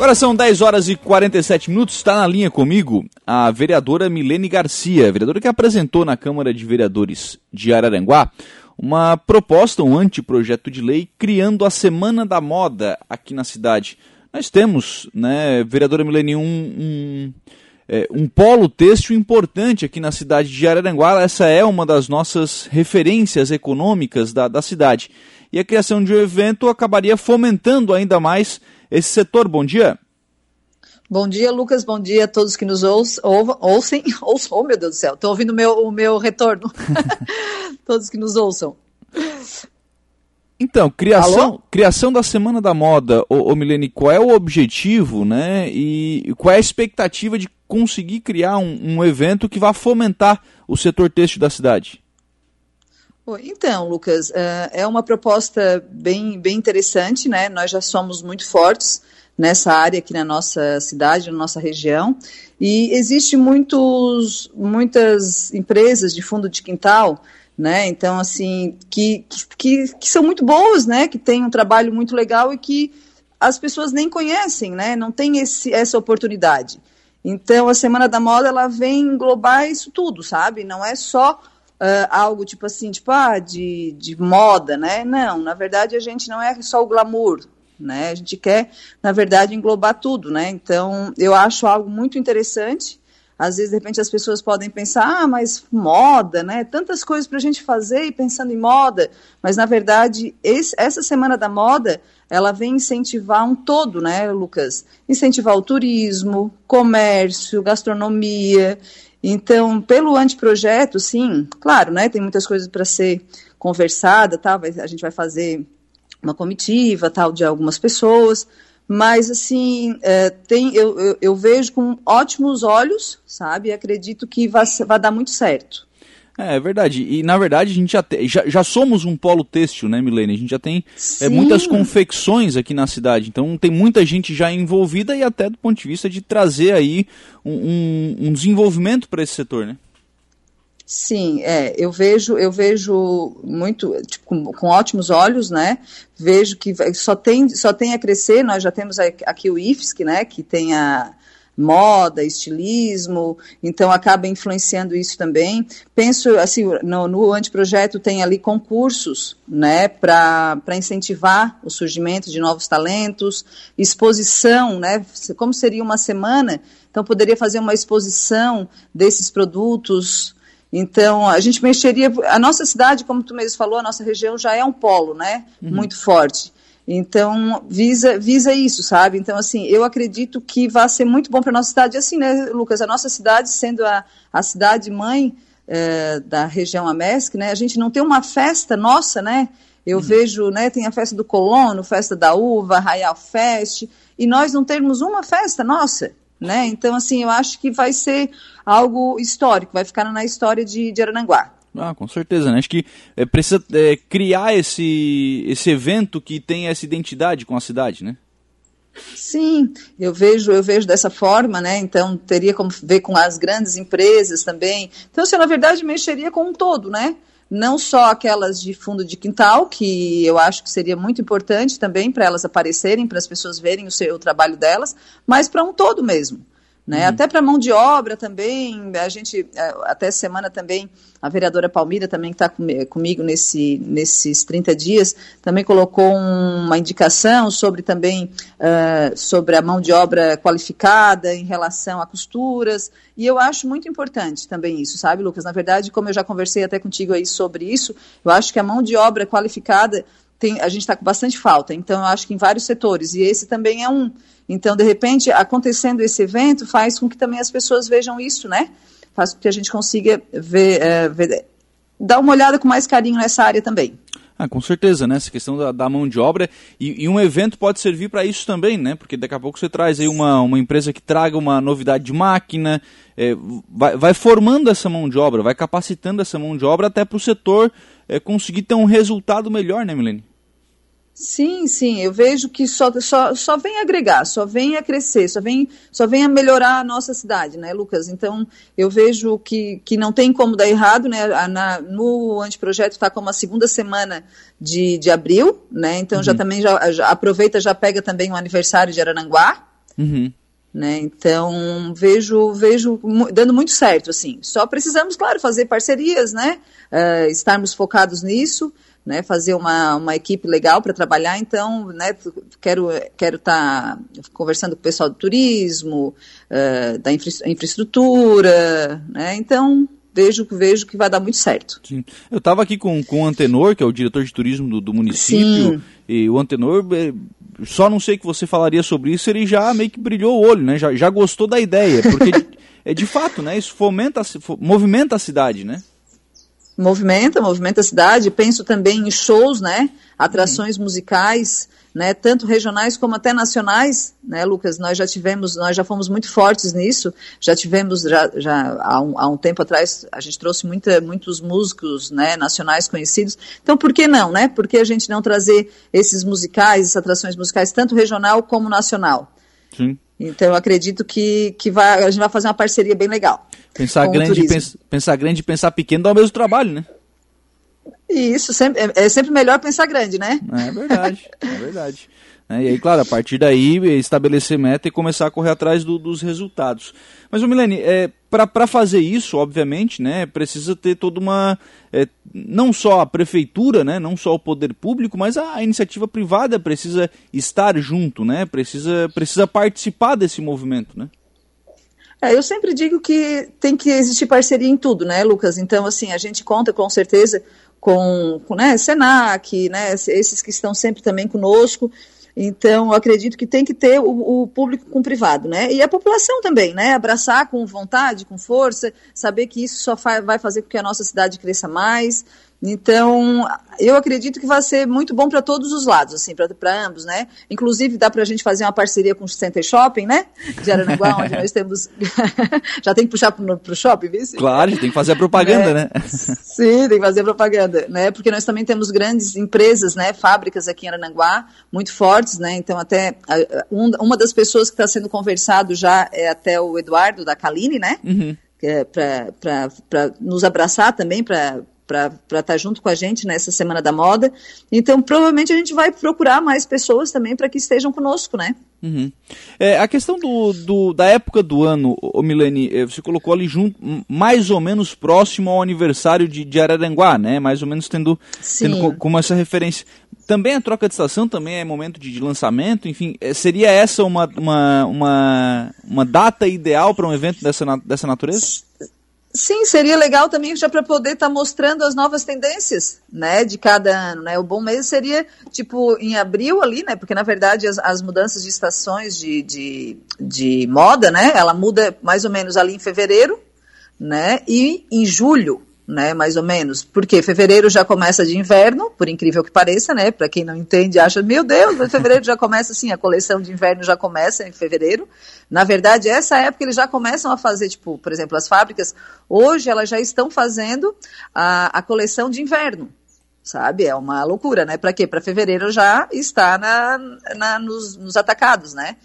Agora são 10 horas e 47 minutos. Está na linha comigo a vereadora Milene Garcia, vereadora que apresentou na Câmara de Vereadores de Araranguá uma proposta, um anteprojeto de lei, criando a Semana da Moda aqui na cidade. Nós temos, né, vereadora Milene, um, um, é, um polo têxtil importante aqui na cidade de Araranguá. Essa é uma das nossas referências econômicas da, da cidade. E a criação de um evento acabaria fomentando ainda mais esse setor. Bom dia. Bom dia, Lucas. Bom dia a todos que nos ouçam. ouçam, ouçam oh, meu Deus do céu, estou ouvindo o meu, o meu retorno. todos que nos ouçam. Então, criação, criação da Semana da Moda, ô, ô Milene, qual é o objetivo, né? E qual é a expectativa de conseguir criar um, um evento que vá fomentar o setor têxtil da cidade? Então, Lucas, é, é uma proposta bem, bem interessante, né? Nós já somos muito fortes nessa área aqui na nossa cidade, na nossa região, e existe muitos, muitas empresas de fundo de quintal, né? Então, assim, que, que, que são muito boas, né? Que têm um trabalho muito legal e que as pessoas nem conhecem, né? Não tem esse, essa oportunidade. Então, a Semana da Moda, ela vem englobar isso tudo, sabe? Não é só uh, algo tipo assim, tipo, ah, de, de moda, né? Não, na verdade a gente não é só o glamour, né? A gente quer, na verdade, englobar tudo, né? Então, eu acho algo muito interessante. Às vezes, de repente, as pessoas podem pensar, ah, mas moda, né? Tantas coisas para a gente fazer e pensando em moda. Mas, na verdade, esse, essa Semana da Moda, ela vem incentivar um todo, né, Lucas? Incentivar o turismo, comércio, gastronomia. Então, pelo anteprojeto, sim, claro, né, tem muitas coisas para ser conversada, tá, a gente vai fazer uma comitiva, tal, de algumas pessoas, mas, assim, é, tem, eu, eu, eu, vejo com ótimos olhos, sabe, acredito que vai, vai dar muito certo. É, é verdade. E na verdade a gente já, te, já, já somos um polo têxtil, né, Milene? A gente já tem é, muitas confecções aqui na cidade. Então tem muita gente já envolvida e até do ponto de vista de trazer aí um, um, um desenvolvimento para esse setor, né? Sim, é, eu vejo, eu vejo muito, tipo, com, com, ótimos olhos, né? Vejo que só tem, só tem a crescer. Nós já temos aqui o IFSC, né? Que tem a, moda, estilismo, então acaba influenciando isso também. Penso, assim, no, no anteprojeto tem ali concursos, né, para incentivar o surgimento de novos talentos, exposição, né, como seria uma semana, então poderia fazer uma exposição desses produtos, então, a gente mexeria. A nossa cidade, como tu mesmo falou, a nossa região já é um polo, né? Uhum. Muito forte. Então, visa, visa isso, sabe? Então, assim, eu acredito que vai ser muito bom para a nossa cidade. Assim, né, Lucas? A nossa cidade, sendo a, a cidade mãe é, da região Amesc, né? A gente não tem uma festa nossa, né? Eu uhum. vejo, né? Tem a festa do colono, festa da uva, Raial Fest, e nós não temos uma festa nossa, né? Então, assim, eu acho que vai ser algo histórico, vai ficar na história de, de Arananguá. Ah, com certeza, né? Acho que é, precisa é, criar esse, esse evento que tem essa identidade com a cidade, né? Sim, eu vejo, eu vejo dessa forma, né? Então teria como ver com as grandes empresas também. Então, você na verdade mexeria com um todo, né? Não só aquelas de fundo de quintal, que eu acho que seria muito importante também para elas aparecerem, para as pessoas verem o, seu, o trabalho delas, mas para um todo mesmo. Né? Uhum. Até para mão de obra também, a gente, é, até semana também, a vereadora Palmira também que está comigo nesse, nesses 30 dias, também colocou uma indicação sobre também, uh, sobre a mão de obra qualificada em relação a costuras, e eu acho muito importante também isso, sabe, Lucas? Na verdade, como eu já conversei até contigo aí sobre isso, eu acho que a mão de obra qualificada tem, a gente está com bastante falta, então eu acho que em vários setores, e esse também é um. Então, de repente, acontecendo esse evento faz com que também as pessoas vejam isso, né? Faz com que a gente consiga ver, é, ver dar uma olhada com mais carinho nessa área também. Ah, com certeza, né? Essa questão da, da mão de obra. E, e, um evento pode servir para isso também, né? Porque daqui a pouco você traz aí uma, uma empresa que traga uma novidade de máquina, é, vai, vai, formando essa mão de obra, vai capacitando essa mão de obra até para o setor é, conseguir ter um resultado melhor, né, Milene? Sim, sim, eu vejo que só, só, só vem agregar, só vem a crescer, só vem, só vem a melhorar a nossa cidade, né, Lucas? Então, eu vejo que, que não tem como dar errado, né? Na, no anteprojeto está como a segunda semana de, de abril, né? Então, uhum. já também já, já, aproveita, já pega também o aniversário de Arananguá, Uhum. Né? Então vejo vejo dando muito certo assim. Só precisamos, claro, fazer parcerias, né? Uh, estarmos focados nisso, né? Fazer uma, uma equipe legal para trabalhar. Então, né? Quero quero estar tá conversando com o pessoal do turismo, uh, da infra infraestrutura, né? Então vejo, vejo que vai dar muito certo. Sim. Eu estava aqui com, com o Antenor, que é o diretor de turismo do, do município, Sim. e o Antenor, é, só não sei que você falaria sobre isso, ele já meio que brilhou o olho, né? Já, já gostou da ideia, porque é de fato, né? Isso fomenta, movimenta a cidade, né? Movimenta, movimenta a cidade. Penso também em shows, né? Atrações uhum. musicais né, tanto regionais como até nacionais, né, Lucas? Nós já tivemos, nós já fomos muito fortes nisso, já tivemos, já, já há, um, há um tempo atrás, a gente trouxe muita, muitos músicos né, nacionais conhecidos. Então, por que não, né? Por que a gente não trazer esses musicais, essas atrações musicais, tanto regional como nacional? Sim. Então, eu acredito que, que vai, a gente vai fazer uma parceria bem legal. Pensar grande, pens, pensar grande e pensar pequeno dá o mesmo trabalho, né? E isso sempre, é, é sempre melhor pensar grande, né? É verdade, é verdade. É, e aí, claro, a partir daí, estabelecer meta e começar a correr atrás do, dos resultados. Mas, Milene, é, para fazer isso, obviamente, né, precisa ter toda uma. É, não só a prefeitura, né, não só o poder público, mas a, a, iniciativa privada precisa estar junto, né, precisa, precisa participar desse movimento, né? É, eu sempre digo que tem que existir parceria em tudo, né, Lucas? Então, assim, a gente conta com certeza com, com né, Senac, né, esses que estão sempre também conosco. Então, acredito que tem que ter o, o, público com o privado, né? E a população também, né? Abraçar com vontade, com força, saber que isso só vai fazer com que a nossa cidade cresça mais, então, eu acredito que vai ser muito bom para todos os lados, assim, para ambos, né? Inclusive, dá para a gente fazer uma parceria com o Center Shopping, né? De Aranaguá, onde nós temos. Já tem que puxar para o shopping, viu? Claro, tem que fazer a propaganda, é. né? Sim, tem que fazer a propaganda, né? Porque nós também temos grandes empresas, né? Fábricas aqui em Aranaguá, muito fortes, né? Então, até um, uma das pessoas que está sendo conversado já é até o Eduardo da Caline, né? Uhum. É para nos abraçar também, para para estar tá junto com a gente nessa Semana da Moda. Então, provavelmente a gente vai procurar mais pessoas também para que estejam conosco, né? Uhum. É, a questão do, do, da época do ano, o Milene, é, você colocou ali junto, mais ou menos próximo ao aniversário de, de Araranguá, né? Mais ou menos tendo, tendo como essa referência. Também a troca de estação também é momento de, de lançamento, enfim, é, seria essa uma, uma, uma, uma data ideal para um evento dessa, dessa natureza? Sim, seria legal também já para poder estar tá mostrando as novas tendências, né, de cada ano, né? O bom mês seria tipo em abril ali, né? Porque na verdade as, as mudanças de estações de, de, de moda, né? Ela muda mais ou menos ali em fevereiro, né? E em julho né, mais ou menos, porque fevereiro já começa de inverno, por incrível que pareça, né, para quem não entende, acha, meu Deus, fevereiro já começa assim, a coleção de inverno já começa em fevereiro. Na verdade, essa época eles já começam a fazer, tipo, por exemplo, as fábricas, hoje elas já estão fazendo a, a coleção de inverno, sabe? É uma loucura, né? Para quê? Para fevereiro já está na, na nos, nos atacados, né?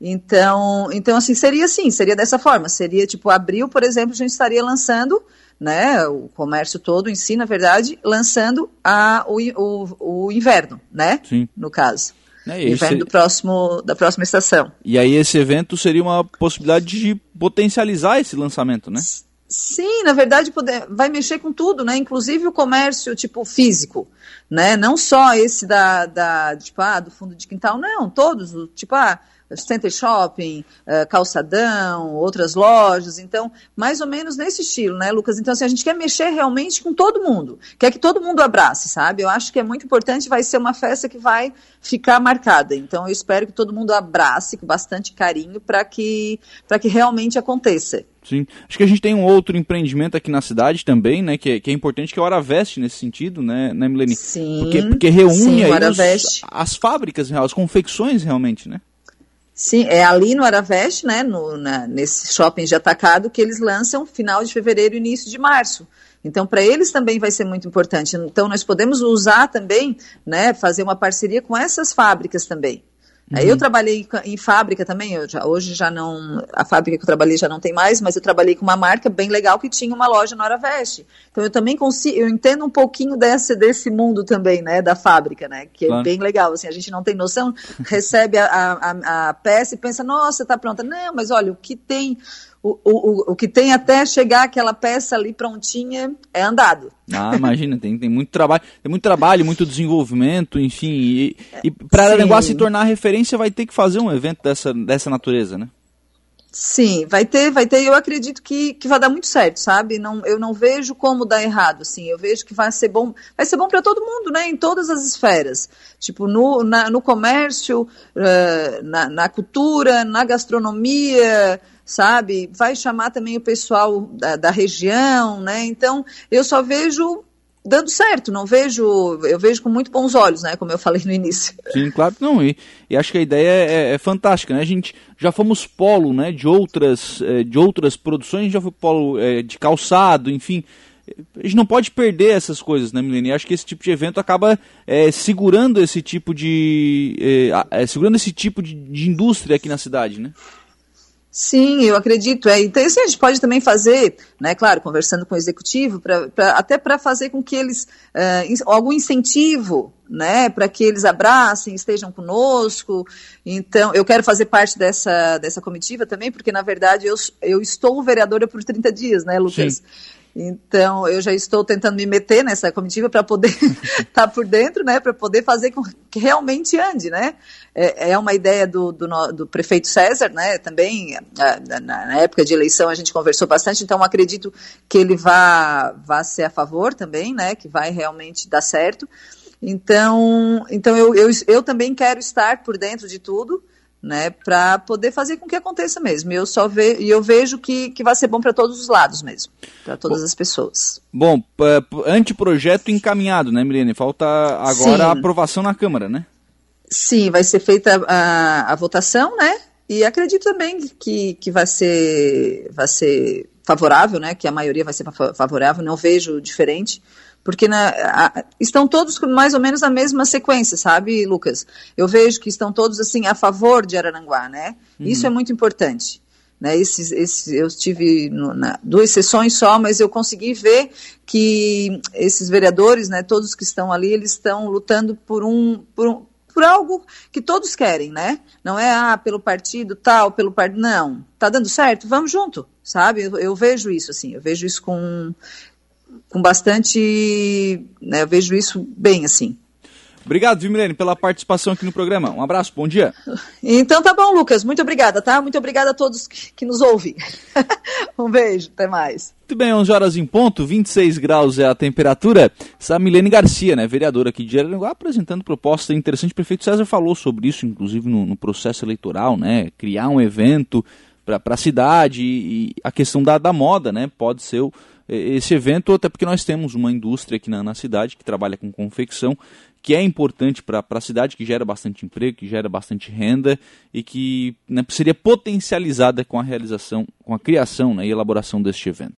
Então, então, assim, seria assim, seria dessa forma. Seria, tipo, abril, por exemplo, a gente estaria lançando né, o comércio todo em si, na verdade, lançando a, o, o, o inverno, né, Sim. no caso. É, inverno do próximo, da próxima estação. E aí esse evento seria uma possibilidade de potencializar esse lançamento, né? Sim, na verdade poder, vai mexer com tudo, né? Inclusive o comércio tipo físico, né? Não só esse da, da tipo, ah, do fundo de quintal, não, todos, tipo, ah, Center Shopping, uh, Calçadão, outras lojas. Então, mais ou menos nesse estilo, né, Lucas? Então, assim, a gente quer mexer realmente com todo mundo. Quer que todo mundo abrace, sabe? Eu acho que é muito importante, vai ser uma festa que vai ficar marcada. Então, eu espero que todo mundo abrace com bastante carinho para que, que realmente aconteça. Sim. Acho que a gente tem um outro empreendimento aqui na cidade também, né? Que é, que é importante, que é o Araveste nesse sentido, né, né Milene? Sim. Porque, porque reúne sim, aí os, as fábricas, as confecções realmente, né? Sim, é ali no Araveste, né, no, na, nesse shopping de atacado, que eles lançam final de fevereiro e início de março. Então, para eles também vai ser muito importante. Então, nós podemos usar também, né, fazer uma parceria com essas fábricas também. Uhum. Eu trabalhei em fábrica também, já, hoje já não, a fábrica que eu trabalhei já não tem mais, mas eu trabalhei com uma marca bem legal que tinha uma loja na Hora Veste. Então eu também consigo, eu entendo um pouquinho desse, desse mundo também, né, da fábrica, né, que é claro. é bem legal, assim, a gente não tem noção, recebe a, a, a peça e pensa, nossa, tá pronta. Não, mas olha, o que tem o, o, o que tem até chegar aquela peça ali prontinha é andado. Ah, imagina, tem, tem muito trabalho, tem muito trabalho, muito desenvolvimento, enfim. E, e para o negócio se tornar referência, vai ter que fazer um evento dessa, dessa natureza, né? Sim, vai ter, vai ter. Eu acredito que, que vai dar muito certo, sabe? Não, eu não vejo como dar errado, assim. Eu vejo que vai ser bom, vai ser bom para todo mundo, né? Em todas as esferas, tipo no, na, no comércio, uh, na, na cultura, na gastronomia, sabe? Vai chamar também o pessoal da, da região, né? Então, eu só vejo dando certo, não vejo, eu vejo com muito bons olhos, né, como eu falei no início. Sim, claro que não, e, e acho que a ideia é, é, fantástica, né, a gente já fomos polo, né, de outras, é, de outras produções, já foi polo é, de calçado, enfim, a gente não pode perder essas coisas, né, Milene? Acho que esse tipo de evento acaba é, segurando esse tipo de, é, segurando esse tipo de, de indústria aqui na cidade, né? Sim, eu acredito. É. Então, isso a gente pode também fazer, né, claro, conversando com o executivo, pra, pra até para fazer com que eles, uh, algum incentivo, né, para que eles abracem, estejam conosco. Então, eu quero fazer parte dessa, dessa comitiva também, porque, na verdade, eu, eu estou vereadora por 30 dias, né, Lucas? Sim. Então, eu já estou tentando me meter nessa comitiva para poder estar tá por dentro, né, para poder fazer com que realmente ande, né. É, é uma ideia do, do, do, prefeito César, né, também, na, na, época de eleição a gente conversou bastante, então acredito que ele vá, vá ser a favor também, né, que vai realmente dar certo. Então, então eu, eu, eu também quero estar por dentro de tudo, né, para poder fazer com que aconteça mesmo. Eu só ve e eu vejo que, que vai ser bom para todos os lados mesmo, para todas bom, as pessoas. Bom, anteprojeto encaminhado, né, Milene? Falta agora Sim. a aprovação na Câmara, né? Sim, vai ser feita a, a votação, né? E acredito também que, que vai ser vai ser favorável, né? Que a maioria vai ser favorável. Não vejo diferente porque na, a, estão todos mais ou menos na mesma sequência, sabe, Lucas? Eu vejo que estão todos assim a favor de Araranguá, né? Uhum. Isso é muito importante. Né, esse, esse, eu tive no, na, duas sessões só, mas eu consegui ver que esses vereadores, né, todos que estão ali, eles estão lutando por um, por um, por algo que todos querem, né? Não é ah, pelo partido tal, pelo partido. Não. Tá dando certo? Vamos junto, sabe? Eu, eu, vejo isso, assim, eu vejo isso com, com bastante. Né, eu vejo isso bem assim. Obrigado, viu, Milene, pela participação aqui no programa. Um abraço, bom dia. Então tá bom, Lucas. Muito obrigada, tá? Muito obrigada a todos que, que nos ouvem. um beijo, até mais. Muito bem, 11 horas em ponto, 26 graus é a temperatura. Essa Milene Garcia, né, vereadora aqui de Araranguá, apresentando proposta interessante. O prefeito César falou sobre isso, inclusive no, no processo eleitoral, né? Criar um evento para a cidade e, e, a questão da, da moda, né? Pode ser o esse evento, até porque nós temos uma indústria aqui na, na cidade que trabalha com confecção, que é importante para a cidade, que gera bastante emprego, que gera bastante renda e que né, seria potencializada com a realização, com a criação né, e elaboração deste evento.